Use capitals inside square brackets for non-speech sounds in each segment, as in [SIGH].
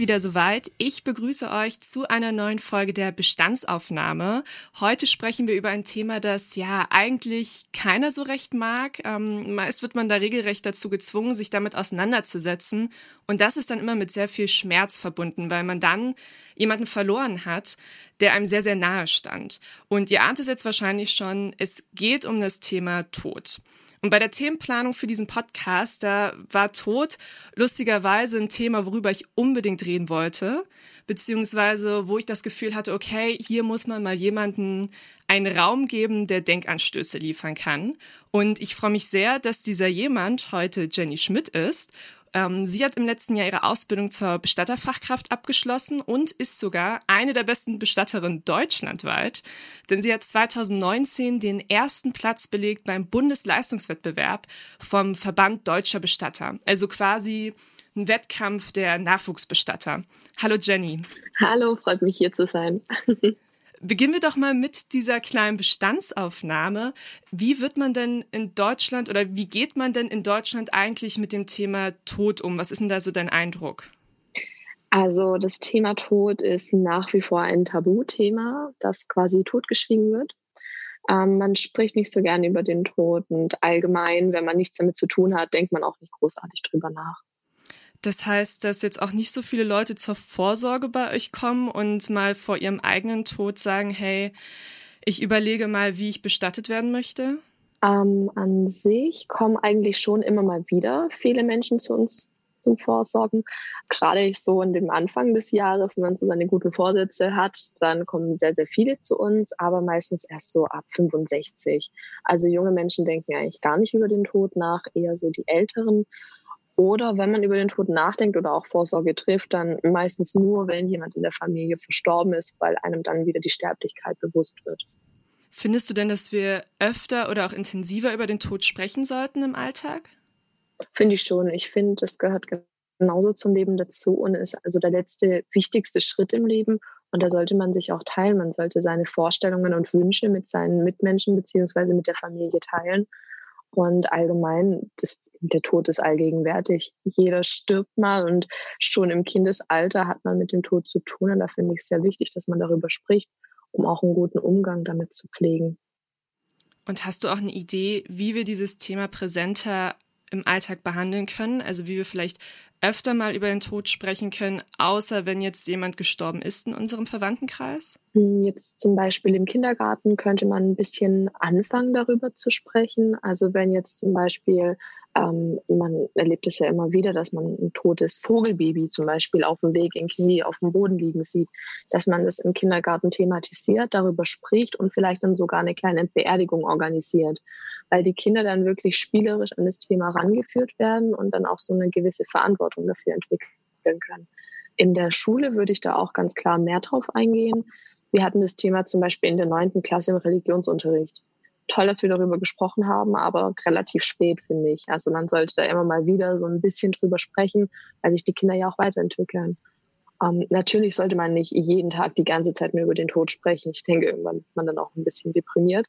Wieder soweit. Ich begrüße euch zu einer neuen Folge der Bestandsaufnahme. Heute sprechen wir über ein Thema, das ja eigentlich keiner so recht mag. Ähm, meist wird man da regelrecht dazu gezwungen, sich damit auseinanderzusetzen. Und das ist dann immer mit sehr viel Schmerz verbunden, weil man dann jemanden verloren hat, der einem sehr, sehr nahe stand. Und ihr ahnt es jetzt wahrscheinlich schon, es geht um das Thema Tod. Und bei der Themenplanung für diesen Podcast, da war Tod lustigerweise ein Thema, worüber ich unbedingt reden wollte, beziehungsweise wo ich das Gefühl hatte, okay, hier muss man mal jemanden einen Raum geben, der Denkanstöße liefern kann. Und ich freue mich sehr, dass dieser jemand heute Jenny Schmidt ist ähm, sie hat im letzten Jahr ihre Ausbildung zur Bestatterfachkraft abgeschlossen und ist sogar eine der besten Bestatterinnen deutschlandweit, denn sie hat 2019 den ersten Platz belegt beim Bundesleistungswettbewerb vom Verband Deutscher Bestatter. Also quasi ein Wettkampf der Nachwuchsbestatter. Hallo Jenny. Hallo, freut mich hier zu sein. [LAUGHS] Beginnen wir doch mal mit dieser kleinen Bestandsaufnahme. Wie wird man denn in Deutschland oder wie geht man denn in Deutschland eigentlich mit dem Thema Tod um? Was ist denn da so dein Eindruck? Also das Thema Tod ist nach wie vor ein Tabuthema, das quasi totgeschwiegen wird. Ähm, man spricht nicht so gerne über den Tod und allgemein, wenn man nichts damit zu tun hat, denkt man auch nicht großartig drüber nach. Das heißt, dass jetzt auch nicht so viele Leute zur Vorsorge bei euch kommen und mal vor ihrem eigenen Tod sagen, hey, ich überlege mal, wie ich bestattet werden möchte? Ähm, an sich kommen eigentlich schon immer mal wieder viele Menschen zu uns zum Vorsorgen. Gerade so in dem Anfang des Jahres, wenn man so seine guten Vorsätze hat, dann kommen sehr, sehr viele zu uns, aber meistens erst so ab 65. Also junge Menschen denken eigentlich gar nicht über den Tod nach, eher so die Älteren. Oder wenn man über den Tod nachdenkt oder auch Vorsorge trifft, dann meistens nur, wenn jemand in der Familie verstorben ist, weil einem dann wieder die Sterblichkeit bewusst wird. Findest du denn, dass wir öfter oder auch intensiver über den Tod sprechen sollten im Alltag? Finde ich schon. Ich finde, das gehört genauso zum Leben dazu und ist also der letzte wichtigste Schritt im Leben. Und da sollte man sich auch teilen. Man sollte seine Vorstellungen und Wünsche mit seinen Mitmenschen beziehungsweise mit der Familie teilen und allgemein, das, der Tod ist allgegenwärtig. Jeder stirbt mal und schon im Kindesalter hat man mit dem Tod zu tun. Und da finde ich es sehr wichtig, dass man darüber spricht, um auch einen guten Umgang damit zu pflegen. Und hast du auch eine Idee, wie wir dieses Thema präsenter im Alltag behandeln können? Also wie wir vielleicht öfter mal über den Tod sprechen können, außer wenn jetzt jemand gestorben ist in unserem Verwandtenkreis? Hm, jetzt zum Beispiel im Kindergarten könnte man ein bisschen anfangen, darüber zu sprechen. Also wenn jetzt zum Beispiel ähm, man erlebt es ja immer wieder, dass man ein totes Vogelbaby zum Beispiel auf dem Weg in Knie auf dem Boden liegen sieht, dass man das im Kindergarten thematisiert, darüber spricht und vielleicht dann sogar eine kleine Beerdigung organisiert, weil die Kinder dann wirklich spielerisch an das Thema rangeführt werden und dann auch so eine gewisse Verantwortung dafür entwickeln können. In der Schule würde ich da auch ganz klar mehr drauf eingehen. Wir hatten das Thema zum Beispiel in der neunten Klasse im Religionsunterricht toll, dass wir darüber gesprochen haben, aber relativ spät, finde ich. Also man sollte da immer mal wieder so ein bisschen drüber sprechen, weil sich die Kinder ja auch weiterentwickeln. Ähm, natürlich sollte man nicht jeden Tag die ganze Zeit nur über den Tod sprechen. Ich denke, irgendwann ist man dann auch ein bisschen deprimiert.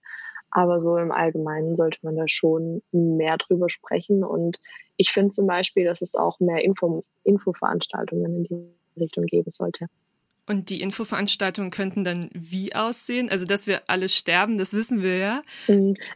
Aber so im Allgemeinen sollte man da schon mehr drüber sprechen. Und ich finde zum Beispiel, dass es auch mehr Info Infoveranstaltungen in die Richtung geben sollte. Und die Infoveranstaltungen könnten dann wie aussehen? Also, dass wir alle sterben, das wissen wir ja.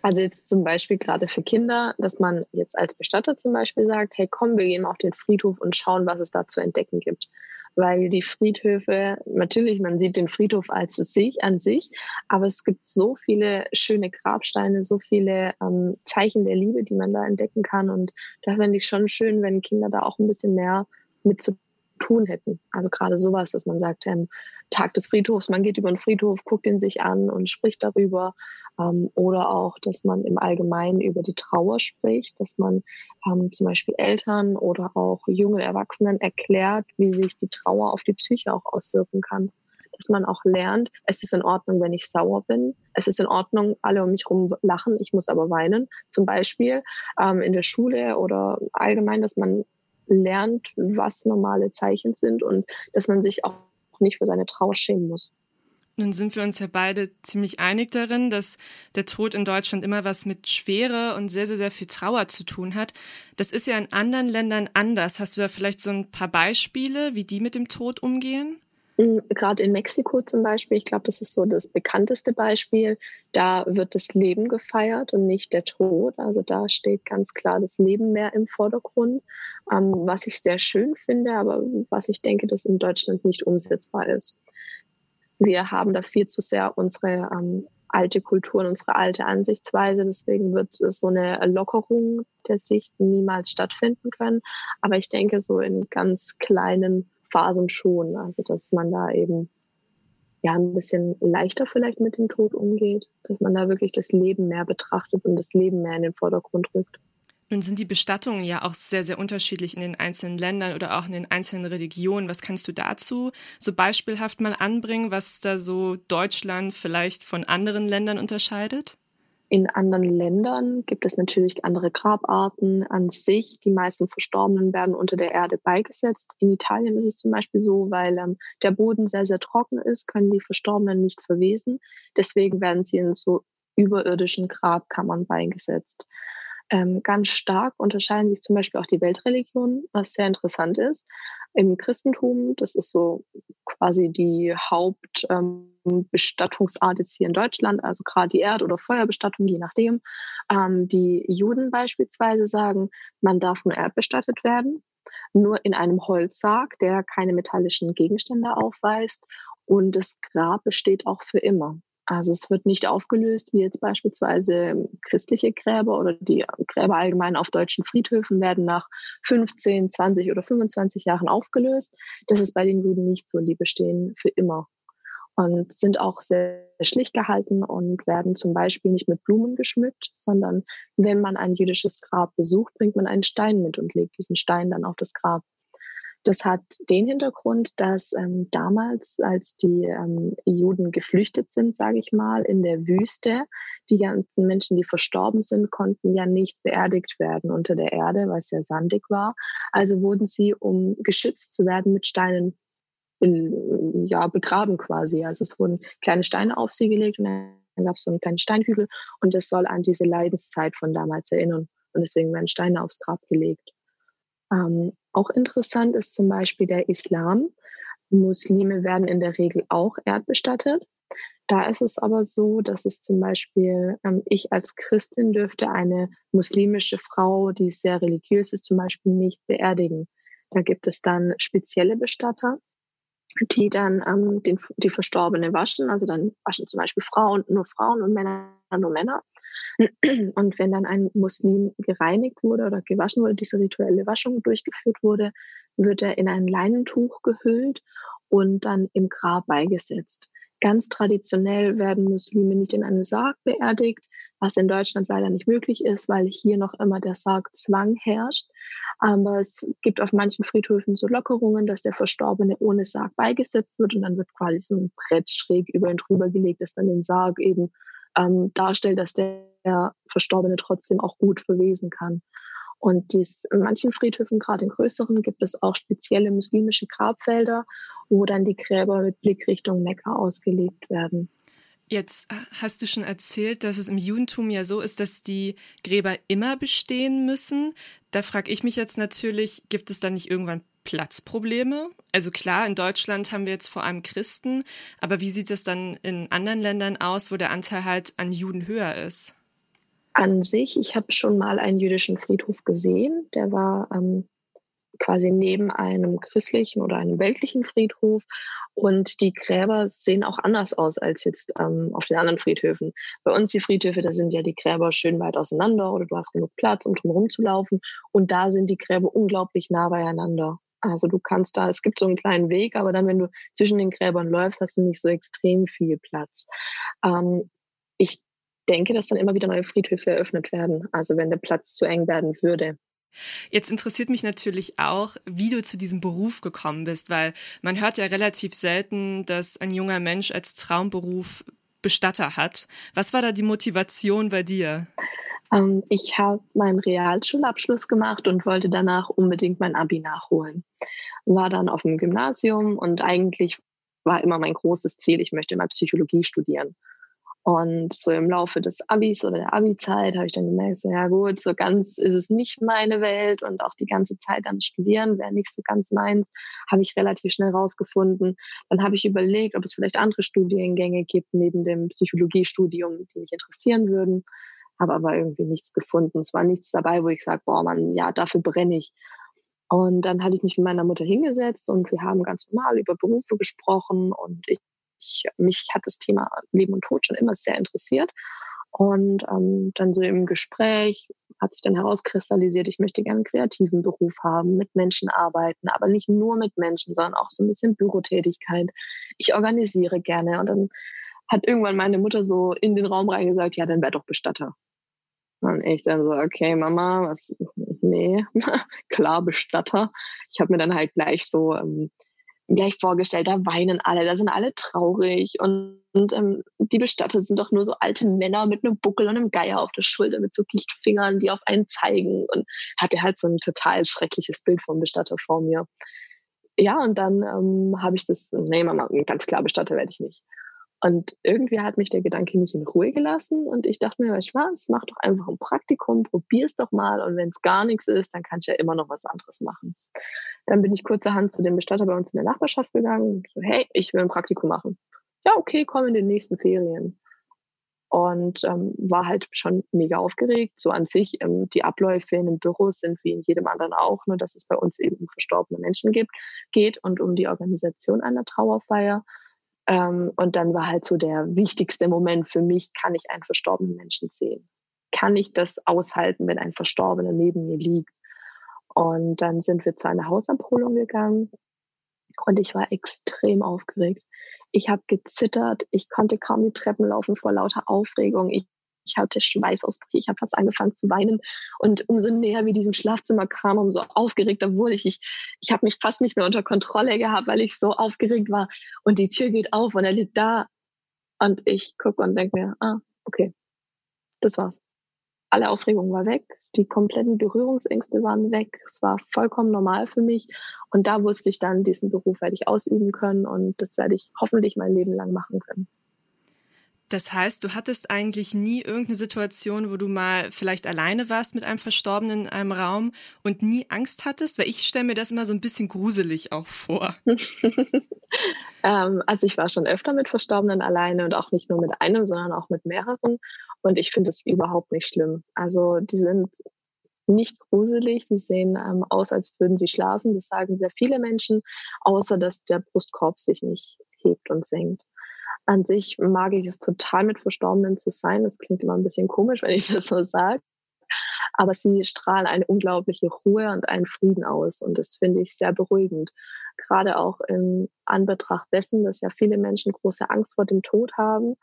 Also jetzt zum Beispiel gerade für Kinder, dass man jetzt als Bestatter zum Beispiel sagt, hey komm, wir gehen auf den Friedhof und schauen, was es da zu entdecken gibt. Weil die Friedhöfe, natürlich, man sieht den Friedhof als sich an sich, aber es gibt so viele schöne Grabsteine, so viele ähm, Zeichen der Liebe, die man da entdecken kann. Und da fände ich schon schön, wenn Kinder da auch ein bisschen mehr mit zu tun hätten. Also gerade sowas, dass man sagt, ähm, Tag des Friedhofs, man geht über den Friedhof, guckt ihn sich an und spricht darüber. Ähm, oder auch, dass man im Allgemeinen über die Trauer spricht, dass man ähm, zum Beispiel Eltern oder auch jungen Erwachsenen erklärt, wie sich die Trauer auf die Psyche auch auswirken kann. Dass man auch lernt, es ist in Ordnung, wenn ich sauer bin. Es ist in Ordnung, alle um mich herum lachen, ich muss aber weinen. Zum Beispiel ähm, in der Schule oder allgemein, dass man lernt, was normale Zeichen sind und dass man sich auch nicht für seine Trauer schämen muss. Nun sind wir uns ja beide ziemlich einig darin, dass der Tod in Deutschland immer was mit Schwere und sehr, sehr, sehr viel Trauer zu tun hat. Das ist ja in anderen Ländern anders. Hast du da vielleicht so ein paar Beispiele, wie die mit dem Tod umgehen? Mm, gerade in Mexiko zum Beispiel, ich glaube, das ist so das bekannteste Beispiel, da wird das Leben gefeiert und nicht der Tod. Also da steht ganz klar das Leben mehr im Vordergrund, ähm, was ich sehr schön finde, aber was ich denke, dass in Deutschland nicht umsetzbar ist wir haben da viel zu sehr unsere ähm, alte Kultur und unsere alte Ansichtsweise. Deswegen wird so eine Lockerung der Sicht niemals stattfinden können. Aber ich denke so in ganz kleinen Phasen schon. Also dass man da eben ja ein bisschen leichter vielleicht mit dem Tod umgeht, dass man da wirklich das Leben mehr betrachtet und das Leben mehr in den Vordergrund rückt. Nun sind die Bestattungen ja auch sehr, sehr unterschiedlich in den einzelnen Ländern oder auch in den einzelnen Religionen. Was kannst du dazu so beispielhaft mal anbringen, was da so Deutschland vielleicht von anderen Ländern unterscheidet? In anderen Ländern gibt es natürlich andere Grabarten an sich. Die meisten Verstorbenen werden unter der Erde beigesetzt. In Italien ist es zum Beispiel so, weil ähm, der Boden sehr, sehr trocken ist, können die Verstorbenen nicht verwesen. Deswegen werden sie in so überirdischen Grabkammern beigesetzt. Ähm, ganz stark unterscheiden sich zum Beispiel auch die Weltreligionen, was sehr interessant ist. Im Christentum, das ist so quasi die Hauptbestattungsart ähm, jetzt hier in Deutschland, also gerade die Erd- oder Feuerbestattung, je nachdem. Ähm, die Juden beispielsweise sagen, man darf nur erdbestattet werden, nur in einem Holzsarg, der keine metallischen Gegenstände aufweist. Und das Grab besteht auch für immer. Also es wird nicht aufgelöst, wie jetzt beispielsweise christliche Gräber oder die Gräber allgemein auf deutschen Friedhöfen werden nach 15, 20 oder 25 Jahren aufgelöst. Das ist bei den Juden nicht so. Die bestehen für immer und sind auch sehr schlicht gehalten und werden zum Beispiel nicht mit Blumen geschmückt, sondern wenn man ein jüdisches Grab besucht, bringt man einen Stein mit und legt diesen Stein dann auf das Grab. Das hat den Hintergrund, dass ähm, damals, als die ähm, Juden geflüchtet sind, sage ich mal, in der Wüste, die ganzen Menschen, die verstorben sind, konnten ja nicht beerdigt werden unter der Erde, weil es ja sandig war. Also wurden sie, um geschützt zu werden, mit Steinen in, ja, begraben quasi. Also es wurden kleine Steine auf sie gelegt und dann gab es so einen kleinen Steinhügel und das soll an diese Leidenszeit von damals erinnern. Und deswegen werden Steine aufs Grab gelegt. Ähm, auch interessant ist zum Beispiel der Islam. Muslime werden in der Regel auch erdbestattet. Da ist es aber so, dass es zum Beispiel, ähm, ich als Christin dürfte eine muslimische Frau, die sehr religiös ist, zum Beispiel nicht beerdigen. Da gibt es dann spezielle Bestatter, die dann ähm, den, die Verstorbene waschen. Also dann waschen zum Beispiel Frauen nur Frauen und Männer nur Männer. [CLEARS THROAT] Und wenn dann ein Muslim gereinigt wurde oder gewaschen wurde, diese rituelle Waschung durchgeführt wurde, wird er in ein Leinentuch gehüllt und dann im Grab beigesetzt. Ganz traditionell werden Muslime nicht in einem Sarg beerdigt, was in Deutschland leider nicht möglich ist, weil hier noch immer der Sargzwang herrscht. Aber es gibt auf manchen Friedhöfen so Lockerungen, dass der Verstorbene ohne Sarg beigesetzt wird und dann wird quasi so ein Brett schräg über ihn drüber gelegt, das dann den Sarg eben ähm, darstellt, dass der Verstorbene trotzdem auch gut verwesen kann. Und dies, in manchen Friedhöfen, gerade in größeren, gibt es auch spezielle muslimische Grabfelder, wo dann die Gräber mit Blick Richtung Mekka ausgelegt werden. Jetzt hast du schon erzählt, dass es im Judentum ja so ist, dass die Gräber immer bestehen müssen. Da frage ich mich jetzt natürlich, gibt es da nicht irgendwann Platzprobleme? Also klar, in Deutschland haben wir jetzt vor allem Christen, aber wie sieht es dann in anderen Ländern aus, wo der Anteil halt an Juden höher ist? An sich, ich habe schon mal einen jüdischen Friedhof gesehen, der war ähm, quasi neben einem christlichen oder einem weltlichen Friedhof und die Gräber sehen auch anders aus als jetzt ähm, auf den anderen Friedhöfen. Bei uns die Friedhöfe, da sind ja die Gräber schön weit auseinander oder du hast genug Platz, um zu laufen. Und da sind die Gräber unglaublich nah beieinander. Also du kannst da, es gibt so einen kleinen Weg, aber dann, wenn du zwischen den Gräbern läufst, hast du nicht so extrem viel Platz. Ähm, ich denke, dass dann immer wieder neue Friedhöfe eröffnet werden, also wenn der Platz zu eng werden würde. Jetzt interessiert mich natürlich auch, wie du zu diesem Beruf gekommen bist, weil man hört ja relativ selten, dass ein junger Mensch als Traumberuf Bestatter hat. Was war da die Motivation bei dir? Ähm, ich habe meinen Realschulabschluss gemacht und wollte danach unbedingt mein Abi nachholen. War dann auf dem Gymnasium und eigentlich war immer mein großes Ziel, ich möchte mal Psychologie studieren. Und so im Laufe des Abis oder der Abi-Zeit habe ich dann gemerkt, so, ja gut, so ganz ist es nicht meine Welt und auch die ganze Zeit dann studieren wäre nicht so ganz meins, habe ich relativ schnell rausgefunden. Dann habe ich überlegt, ob es vielleicht andere Studiengänge gibt neben dem Psychologiestudium, die mich interessieren würden, habe aber irgendwie nichts gefunden. Es war nichts dabei, wo ich sage, boah man, ja, dafür brenne ich. Und dann hatte ich mich mit meiner Mutter hingesetzt und wir haben ganz normal über Berufe gesprochen und ich ich, mich hat das Thema Leben und Tod schon immer sehr interessiert. Und ähm, dann so im Gespräch hat sich dann herauskristallisiert, ich möchte gerne einen kreativen Beruf haben, mit Menschen arbeiten, aber nicht nur mit Menschen, sondern auch so ein bisschen Bürotätigkeit. Ich organisiere gerne. Und dann hat irgendwann meine Mutter so in den Raum reingesagt, ja, dann wär doch Bestatter. Und ich dann so, okay, Mama, was, nee, [LAUGHS] klar, Bestatter. Ich habe mir dann halt gleich so ähm, gleich vorgestellt, da weinen alle, da sind alle traurig und, und ähm, die Bestatter sind doch nur so alte Männer mit einem Buckel und einem Geier auf der Schulter mit so Gichtfingern, die auf einen zeigen und hatte halt so ein total schreckliches Bild vom Bestatter vor mir. Ja, und dann ähm, habe ich das, nee, Mama, ganz klar, Bestatter werde ich nicht. Und irgendwie hat mich der Gedanke nicht in Ruhe gelassen und ich dachte mir, weißt du was, mach doch einfach ein Praktikum, probier's doch mal und wenn es gar nichts ist, dann kann ich ja immer noch was anderes machen. Dann bin ich kurzerhand zu dem Bestatter bei uns in der Nachbarschaft gegangen. So, hey, ich will ein Praktikum machen. Ja, okay, komm in den nächsten Ferien. Und ähm, war halt schon mega aufgeregt. So an sich, ähm, die Abläufe in einem Büro sind wie in jedem anderen auch, nur dass es bei uns eben um verstorbene Menschen gibt, geht und um die Organisation einer Trauerfeier. Ähm, und dann war halt so der wichtigste Moment für mich, kann ich einen verstorbenen Menschen sehen? Kann ich das aushalten, wenn ein Verstorbener neben mir liegt? Und dann sind wir zu einer Hausabholung gegangen und ich war extrem aufgeregt. Ich habe gezittert, ich konnte kaum die Treppen laufen vor lauter Aufregung. Ich, ich hatte Schweißausbrüche, ich habe fast angefangen zu weinen. Und umso näher wir diesem Schlafzimmer kamen, umso aufgeregter wurde ich. Ich, ich habe mich fast nicht mehr unter Kontrolle gehabt, weil ich so aufgeregt war. Und die Tür geht auf und er liegt da. Und ich gucke und denke mir, ah, okay, das war's alle Aufregung war weg, die kompletten Berührungsängste waren weg. Es war vollkommen normal für mich. Und da wusste ich dann, diesen Beruf werde ich ausüben können und das werde ich hoffentlich mein Leben lang machen können. Das heißt, du hattest eigentlich nie irgendeine Situation, wo du mal vielleicht alleine warst mit einem Verstorbenen in einem Raum und nie Angst hattest? Weil ich stelle mir das immer so ein bisschen gruselig auch vor. [LAUGHS] ähm, also ich war schon öfter mit Verstorbenen alleine und auch nicht nur mit einem, sondern auch mit mehreren. Und ich finde es überhaupt nicht schlimm. Also die sind nicht gruselig, die sehen ähm, aus, als würden sie schlafen. Das sagen sehr viele Menschen, außer dass der Brustkorb sich nicht hebt und senkt. An sich mag ich es total, mit Verstorbenen zu sein. Das klingt immer ein bisschen komisch, wenn ich [LAUGHS] das so sage. Aber sie strahlen eine unglaubliche Ruhe und einen Frieden aus. Und das finde ich sehr beruhigend. Gerade auch in Anbetracht dessen, dass ja viele Menschen große Angst vor dem Tod haben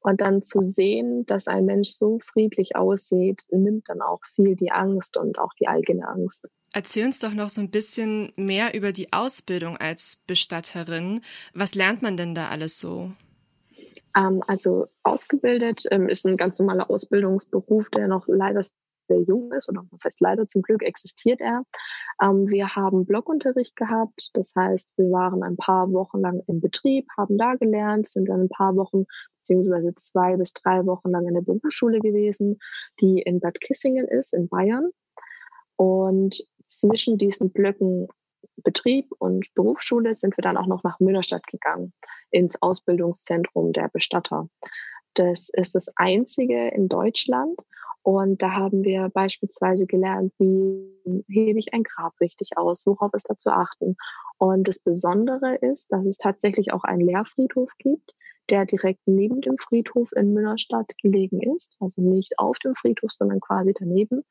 und dann zu sehen, dass ein Mensch so friedlich aussieht, nimmt dann auch viel die Angst und auch die eigene Angst. Erzähl uns doch noch so ein bisschen mehr über die Ausbildung als Bestatterin. Was lernt man denn da alles so? Ähm, also ausgebildet ähm, ist ein ganz normaler Ausbildungsberuf, der noch leider sehr jung ist, oder was heißt leider zum Glück existiert er. Ähm, wir haben Blockunterricht gehabt, das heißt, wir waren ein paar Wochen lang im Betrieb, haben da gelernt, sind dann ein paar Wochen beziehungsweise zwei bis drei Wochen lang in der Berufsschule gewesen, die in Bad Kissingen ist, in Bayern. Und zwischen diesen Blöcken Betrieb und Berufsschule sind wir dann auch noch nach Münnerstadt gegangen, ins Ausbildungszentrum der Bestatter. Das ist das einzige in Deutschland. Und da haben wir beispielsweise gelernt, wie hebe ich ein Grab richtig aus, worauf ist da zu achten. Und das Besondere ist, dass es tatsächlich auch einen Lehrfriedhof gibt, der direkt neben dem Friedhof in Münnerstadt gelegen ist, also nicht auf dem Friedhof, sondern quasi daneben.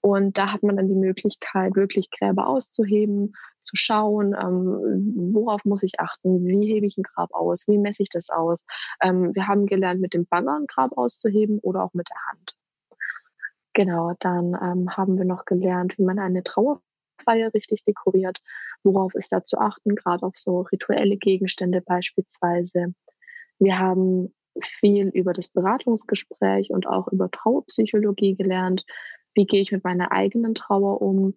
Und da hat man dann die Möglichkeit, wirklich Gräber auszuheben, zu schauen, ähm, worauf muss ich achten, wie hebe ich ein Grab aus, wie messe ich das aus. Ähm, wir haben gelernt, mit dem Bagger ein Grab auszuheben oder auch mit der Hand. Genau, dann ähm, haben wir noch gelernt, wie man eine Trauerfeier richtig dekoriert. Worauf ist da zu achten, gerade auf so rituelle Gegenstände beispielsweise. Wir haben viel über das Beratungsgespräch und auch über Trauerpsychologie gelernt. Wie gehe ich mit meiner eigenen Trauer um?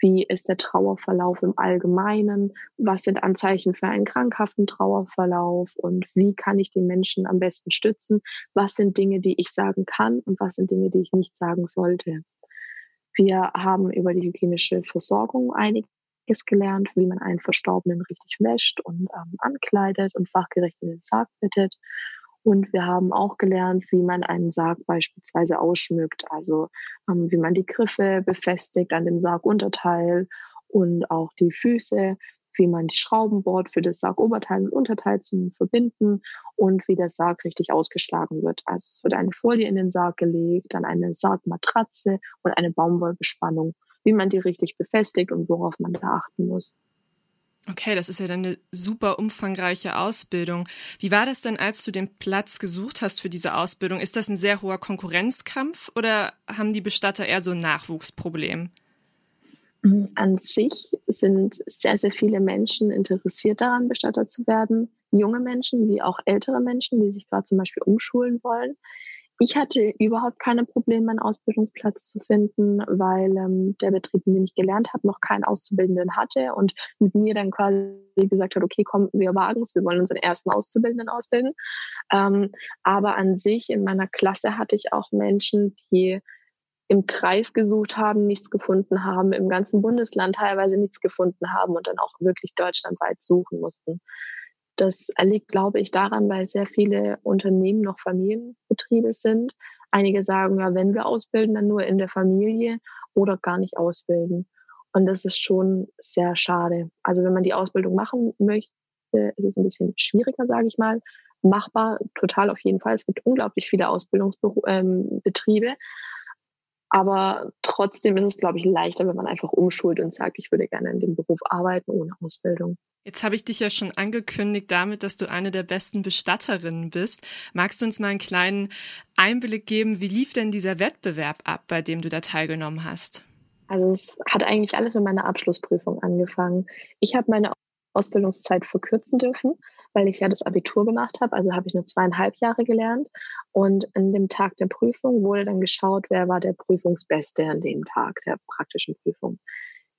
Wie ist der Trauerverlauf im Allgemeinen? Was sind Anzeichen für einen krankhaften Trauerverlauf? Und wie kann ich die Menschen am besten stützen? Was sind Dinge, die ich sagen kann und was sind Dinge, die ich nicht sagen sollte? Wir haben über die hygienische Versorgung einiges gelernt, wie man einen Verstorbenen richtig wäscht und ähm, ankleidet und fachgerecht in den Sarg bittet. Und wir haben auch gelernt, wie man einen Sarg beispielsweise ausschmückt, also ähm, wie man die Griffe befestigt an dem Sargunterteil und auch die Füße, wie man die Schrauben bohrt für das Sargoberteil und Unterteil zum Verbinden und wie der Sarg richtig ausgeschlagen wird. Also es wird eine Folie in den Sarg gelegt, dann eine Sargmatratze und eine Baumwollbespannung, wie man die richtig befestigt und worauf man da achten muss. Okay, das ist ja dann eine super umfangreiche Ausbildung. Wie war das denn, als du den Platz gesucht hast für diese Ausbildung? Ist das ein sehr hoher Konkurrenzkampf oder haben die Bestatter eher so ein Nachwuchsproblem? An sich sind sehr, sehr viele Menschen interessiert daran, Bestatter zu werden. Junge Menschen wie auch ältere Menschen, die sich gerade zum Beispiel umschulen wollen. Ich hatte überhaupt keine Probleme, einen Ausbildungsplatz zu finden, weil ähm, der Betrieb, in dem ich gelernt habe, noch keinen Auszubildenden hatte und mit mir dann quasi gesagt hat, okay, komm, wir wagen es, wir wollen unseren ersten Auszubildenden ausbilden. Ähm, aber an sich in meiner Klasse hatte ich auch Menschen, die im Kreis gesucht haben, nichts gefunden haben, im ganzen Bundesland teilweise nichts gefunden haben und dann auch wirklich deutschlandweit suchen mussten. Das liegt, glaube ich, daran, weil sehr viele Unternehmen noch Familienbetriebe sind. Einige sagen, ja, wenn wir ausbilden, dann nur in der Familie oder gar nicht ausbilden. Und das ist schon sehr schade. Also wenn man die Ausbildung machen möchte, ist es ein bisschen schwieriger, sage ich mal. Machbar, total auf jeden Fall. Es gibt unglaublich viele Ausbildungsbetriebe. Ähm, aber trotzdem ist es, glaube ich, leichter, wenn man einfach umschult und sagt, ich würde gerne in dem Beruf arbeiten ohne Ausbildung. Jetzt habe ich dich ja schon angekündigt damit, dass du eine der besten Bestatterinnen bist. Magst du uns mal einen kleinen Einblick geben, wie lief denn dieser Wettbewerb ab, bei dem du da teilgenommen hast? Also es hat eigentlich alles mit meiner Abschlussprüfung angefangen. Ich habe meine Ausbildungszeit verkürzen dürfen, weil ich ja das Abitur gemacht habe. Also habe ich nur zweieinhalb Jahre gelernt. Und an dem Tag der Prüfung wurde dann geschaut, wer war der Prüfungsbeste an dem Tag der praktischen Prüfung.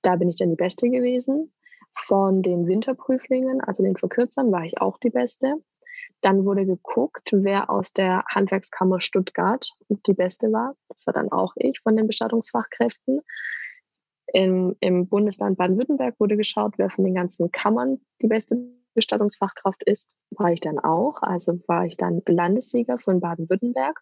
Da bin ich dann die Beste gewesen. Von den Winterprüflingen, also den Verkürzern, war ich auch die Beste. Dann wurde geguckt, wer aus der Handwerkskammer Stuttgart die Beste war. Das war dann auch ich von den Bestattungsfachkräften. Im, im Bundesland Baden-Württemberg wurde geschaut, wer von den ganzen Kammern die beste Bestattungsfachkraft ist. War ich dann auch. Also war ich dann Landessieger von Baden-Württemberg.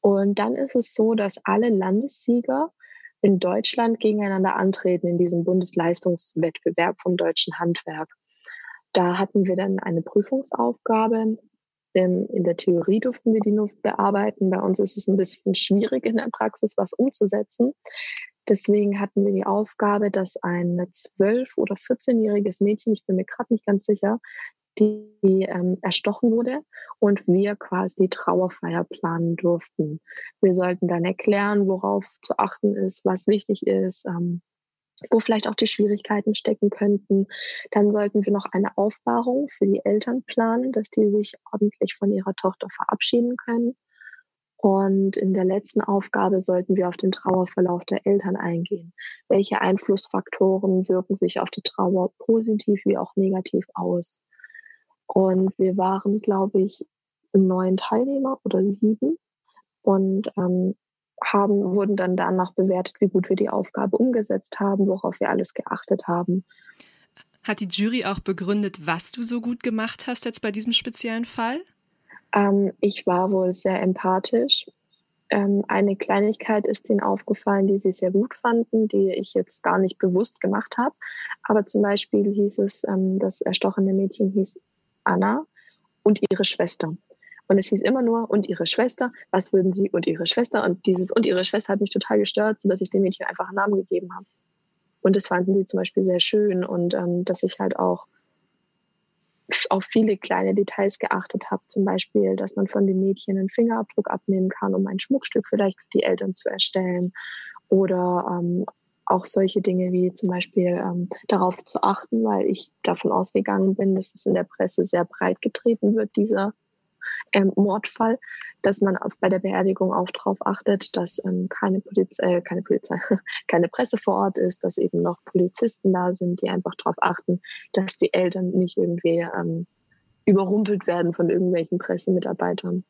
Und dann ist es so, dass alle Landessieger in Deutschland gegeneinander antreten in diesem Bundesleistungswettbewerb vom deutschen Handwerk. Da hatten wir dann eine Prüfungsaufgabe. In der Theorie durften wir die nur bearbeiten. Bei uns ist es ein bisschen schwierig in der Praxis, was umzusetzen. Deswegen hatten wir die Aufgabe, dass ein zwölf- oder 14-jähriges Mädchen, ich bin mir gerade nicht ganz sicher, die, die ähm, erstochen wurde und wir quasi Trauerfeier planen durften. Wir sollten dann erklären, worauf zu achten ist, was wichtig ist, ähm, wo vielleicht auch die Schwierigkeiten stecken könnten. Dann sollten wir noch eine Aufbahrung für die Eltern planen, dass die sich ordentlich von ihrer Tochter verabschieden können. Und in der letzten Aufgabe sollten wir auf den Trauerverlauf der Eltern eingehen. Welche Einflussfaktoren wirken sich auf die Trauer positiv wie auch negativ aus? Und wir waren, glaube ich, neun Teilnehmer oder sieben und ähm, haben, wurden dann danach bewertet, wie gut wir die Aufgabe umgesetzt haben, worauf wir alles geachtet haben. Hat die Jury auch begründet, was du so gut gemacht hast jetzt bei diesem speziellen Fall? Ähm, ich war wohl sehr empathisch. Ähm, eine Kleinigkeit ist ihnen aufgefallen, die sie sehr gut fanden, die ich jetzt gar nicht bewusst gemacht habe. Aber zum Beispiel hieß es, ähm, das erstochene Mädchen hieß Anna und ihre Schwester. Und es hieß immer nur, und ihre Schwester, was würden sie und ihre Schwester? Und dieses und ihre Schwester hat mich total gestört, sodass ich dem Mädchen einfach einen Namen gegeben habe. Und das fanden sie zum Beispiel sehr schön und ähm, dass ich halt auch auf viele kleine Details geachtet habe. Zum Beispiel, dass man von dem Mädchen einen Fingerabdruck abnehmen kann, um ein Schmuckstück vielleicht für die Eltern zu erstellen. Oder ähm, auch solche Dinge wie zum Beispiel ähm, darauf zu achten, weil ich davon ausgegangen bin, dass es in der Presse sehr breit getreten wird, dieser ähm, Mordfall, dass man auf, bei der Beerdigung auch darauf achtet, dass ähm, keine, Polizei, äh, keine Polizei, [LAUGHS] keine Presse vor Ort ist, dass eben noch Polizisten da sind, die einfach darauf achten, dass die Eltern nicht irgendwie ähm, überrumpelt werden von irgendwelchen Pressemitarbeitern.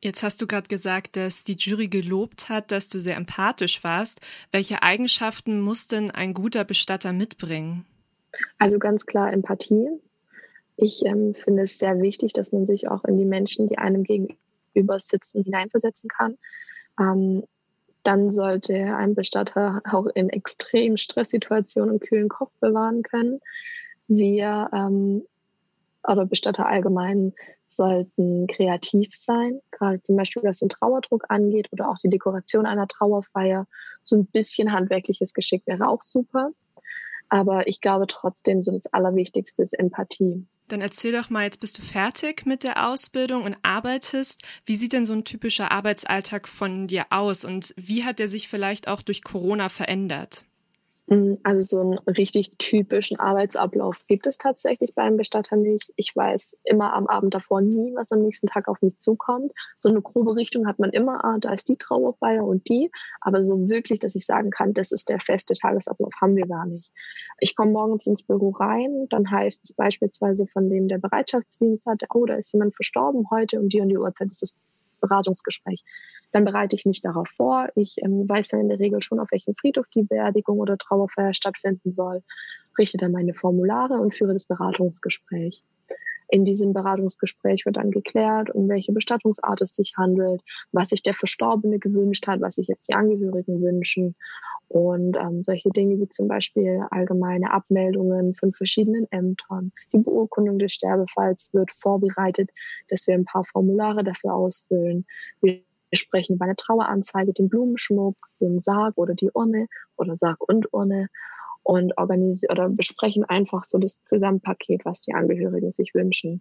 Jetzt hast du gerade gesagt, dass die Jury gelobt hat, dass du sehr empathisch warst. Welche Eigenschaften muss denn ein guter Bestatter mitbringen? Also ganz klar Empathie. Ich ähm, finde es sehr wichtig, dass man sich auch in die Menschen, die einem gegenüber sitzen, hineinversetzen kann. Ähm, dann sollte ein Bestatter auch in extremen Stresssituationen einen kühlen Kopf bewahren können. Wir ähm, oder Bestatter allgemein sollten kreativ sein, gerade zum Beispiel was den Trauerdruck angeht oder auch die Dekoration einer Trauerfeier. So ein bisschen handwerkliches Geschick wäre auch super. Aber ich glaube trotzdem, so das Allerwichtigste ist Empathie. Dann erzähl doch mal, jetzt bist du fertig mit der Ausbildung und arbeitest. Wie sieht denn so ein typischer Arbeitsalltag von dir aus und wie hat der sich vielleicht auch durch Corona verändert? Mm, also so einen richtig typischen Arbeitsablauf gibt es tatsächlich beim Bestatter nicht. Ich weiß immer am Abend davor nie, was am nächsten Tag auf mich zukommt. So eine grobe Richtung hat man immer, ah, da ist die Trauerfeier und die. Aber so wirklich, dass ich sagen kann, das ist der feste Tagesablauf, haben wir gar nicht. Ich komme morgens ins Büro rein, dann heißt es beispielsweise von dem der Bereitschaftsdienst hat, oh, da ist jemand verstorben heute um die und die Uhrzeit ist das Beratungsgespräch. Dann bereite ich mich darauf vor. Ich ähm, weiß dann in der Regel schon, auf welchem Friedhof die Beerdigung oder Trauerfeier stattfinden soll, richte dann meine Formulare und führe das Beratungsgespräch. In diesem Beratungsgespräch wird dann geklärt, um welche Bestattungsart es sich handelt, was sich der Verstorbene gewünscht hat, was sich jetzt die Angehörigen wünschen und ähm, solche Dinge wie zum Beispiel allgemeine Abmeldungen von verschiedenen Ämtern. Die Beurkundung des Sterbefalls wird vorbereitet, dass wir ein paar Formulare dafür ausfüllen. Wir wir sprechen über eine Traueranzeige, den Blumenschmuck, den Sarg oder die Urne oder Sarg und Urne und organisieren oder besprechen einfach so das Gesamtpaket, was die Angehörigen sich wünschen.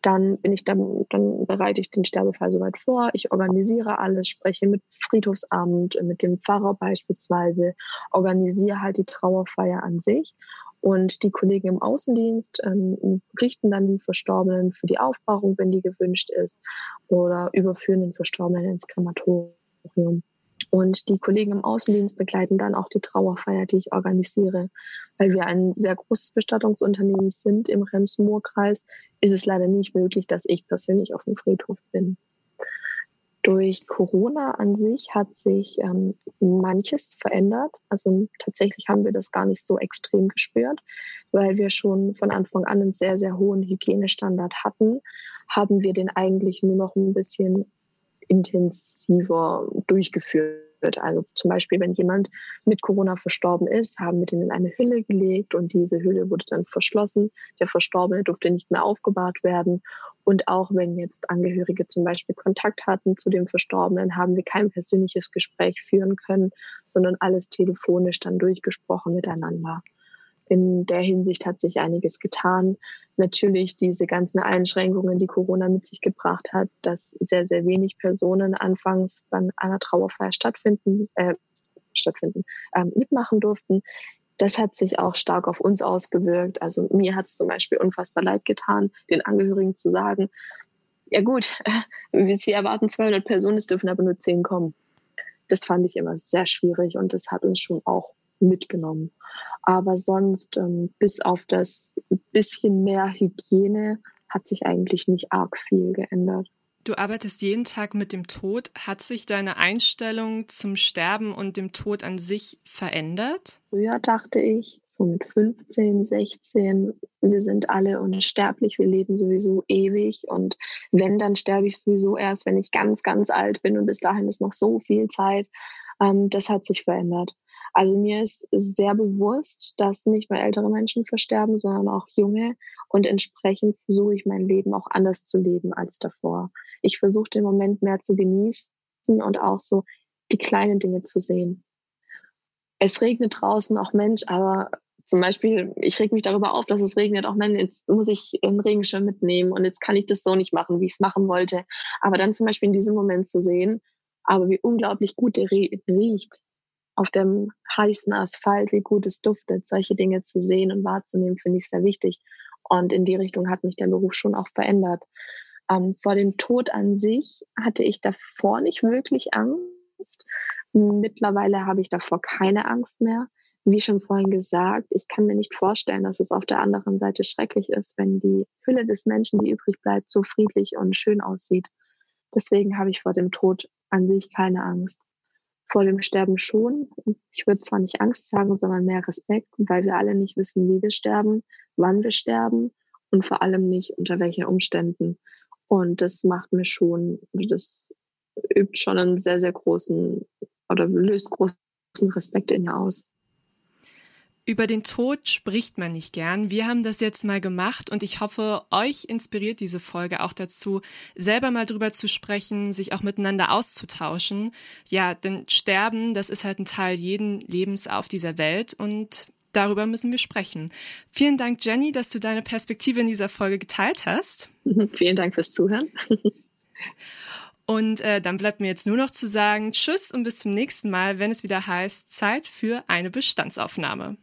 Dann bin ich dann, dann bereite ich den Sterbefall soweit vor. Ich organisiere alles, spreche mit Friedhofsamt, mit dem Pfarrer beispielsweise, organisiere halt die Trauerfeier an sich und die Kollegen im Außendienst ähm, richten dann den Verstorbenen für die Aufbauung, wenn die gewünscht ist, oder überführen den Verstorbenen ins Krematorium. Und die Kollegen im Außendienst begleiten dann auch die Trauerfeier, die ich organisiere. Weil wir ein sehr großes Bestattungsunternehmen sind im Rems-Murr-Kreis, ist es leider nicht möglich, dass ich persönlich auf dem Friedhof bin. Durch Corona an sich hat sich ähm, manches verändert. Also tatsächlich haben wir das gar nicht so extrem gespürt, weil wir schon von Anfang an einen sehr, sehr hohen Hygienestandard hatten, haben wir den eigentlich nur noch ein bisschen intensiver durchgeführt. Also zum Beispiel, wenn jemand mit Corona verstorben ist, haben wir den in eine Hülle gelegt und diese Hülle wurde dann verschlossen. Der Verstorbene durfte nicht mehr aufgebahrt werden. Und auch wenn jetzt Angehörige zum Beispiel Kontakt hatten zu dem Verstorbenen, haben wir kein persönliches Gespräch führen können, sondern alles telefonisch dann durchgesprochen miteinander. In der Hinsicht hat sich einiges getan. Natürlich diese ganzen Einschränkungen, die Corona mit sich gebracht hat, dass sehr, sehr wenig Personen anfangs bei einer Trauerfeier stattfinden, äh, stattfinden, ähm, mitmachen durften. Das hat sich auch stark auf uns ausgewirkt. Also mir hat es zum Beispiel unfassbar leid getan, den Angehörigen zu sagen, ja gut, [LAUGHS] äh, Sie erwarten 200 Personen, es dürfen aber nur 10 kommen. Das fand ich immer sehr schwierig und das hat uns schon auch mitgenommen. Aber sonst, ähm, bis auf das bisschen mehr Hygiene, hat sich eigentlich nicht arg viel geändert. Du arbeitest jeden Tag mit dem Tod. Hat sich deine Einstellung zum Sterben und dem Tod an sich verändert? Früher dachte ich, so mit 15, 16, wir sind alle unsterblich, wir leben sowieso ewig und wenn, dann sterbe ich sowieso erst, wenn ich ganz, ganz alt bin und bis dahin ist noch so viel Zeit. Ähm, das hat sich verändert. Also mir ist sehr bewusst, dass nicht nur ältere Menschen versterben, sondern auch junge. Und entsprechend versuche ich mein Leben auch anders zu leben als davor. Ich versuche den Moment mehr zu genießen und auch so die kleinen Dinge zu sehen. Es regnet draußen, auch Mensch, aber zum Beispiel, ich reg mich darüber auf, dass es regnet, auch wenn jetzt muss ich einen Regenschirm mitnehmen und jetzt kann ich das so nicht machen, wie ich es machen wollte. Aber dann zum Beispiel in diesem Moment zu sehen, aber wie unglaublich gut der riecht auf dem heißen Asphalt, wie gut es duftet, solche Dinge zu sehen und wahrzunehmen, finde ich sehr wichtig. Und in die Richtung hat mich der Beruf schon auch verändert. Ähm, vor dem Tod an sich hatte ich davor nicht wirklich Angst. Mittlerweile habe ich davor keine Angst mehr. Wie schon vorhin gesagt, ich kann mir nicht vorstellen, dass es auf der anderen Seite schrecklich ist, wenn die Hülle des Menschen, die übrig bleibt, so friedlich und schön aussieht. Deswegen habe ich vor dem Tod an sich keine Angst. Vor dem Sterben schon. Ich würde zwar nicht Angst sagen, sondern mehr Respekt, weil wir alle nicht wissen, wie wir sterben, wann wir sterben und vor allem nicht unter welchen Umständen. Und das macht mir schon, das übt schon einen sehr, sehr großen oder löst großen Respekt in mir aus. Über den Tod spricht man nicht gern. Wir haben das jetzt mal gemacht und ich hoffe, euch inspiriert diese Folge auch dazu, selber mal drüber zu sprechen, sich auch miteinander auszutauschen. Ja, denn Sterben, das ist halt ein Teil jeden Lebens auf dieser Welt und darüber müssen wir sprechen. Vielen Dank, Jenny, dass du deine Perspektive in dieser Folge geteilt hast. [LAUGHS] Vielen Dank fürs Zuhören. [LAUGHS] Und äh, dann bleibt mir jetzt nur noch zu sagen, tschüss und bis zum nächsten Mal, wenn es wieder heißt, Zeit für eine Bestandsaufnahme.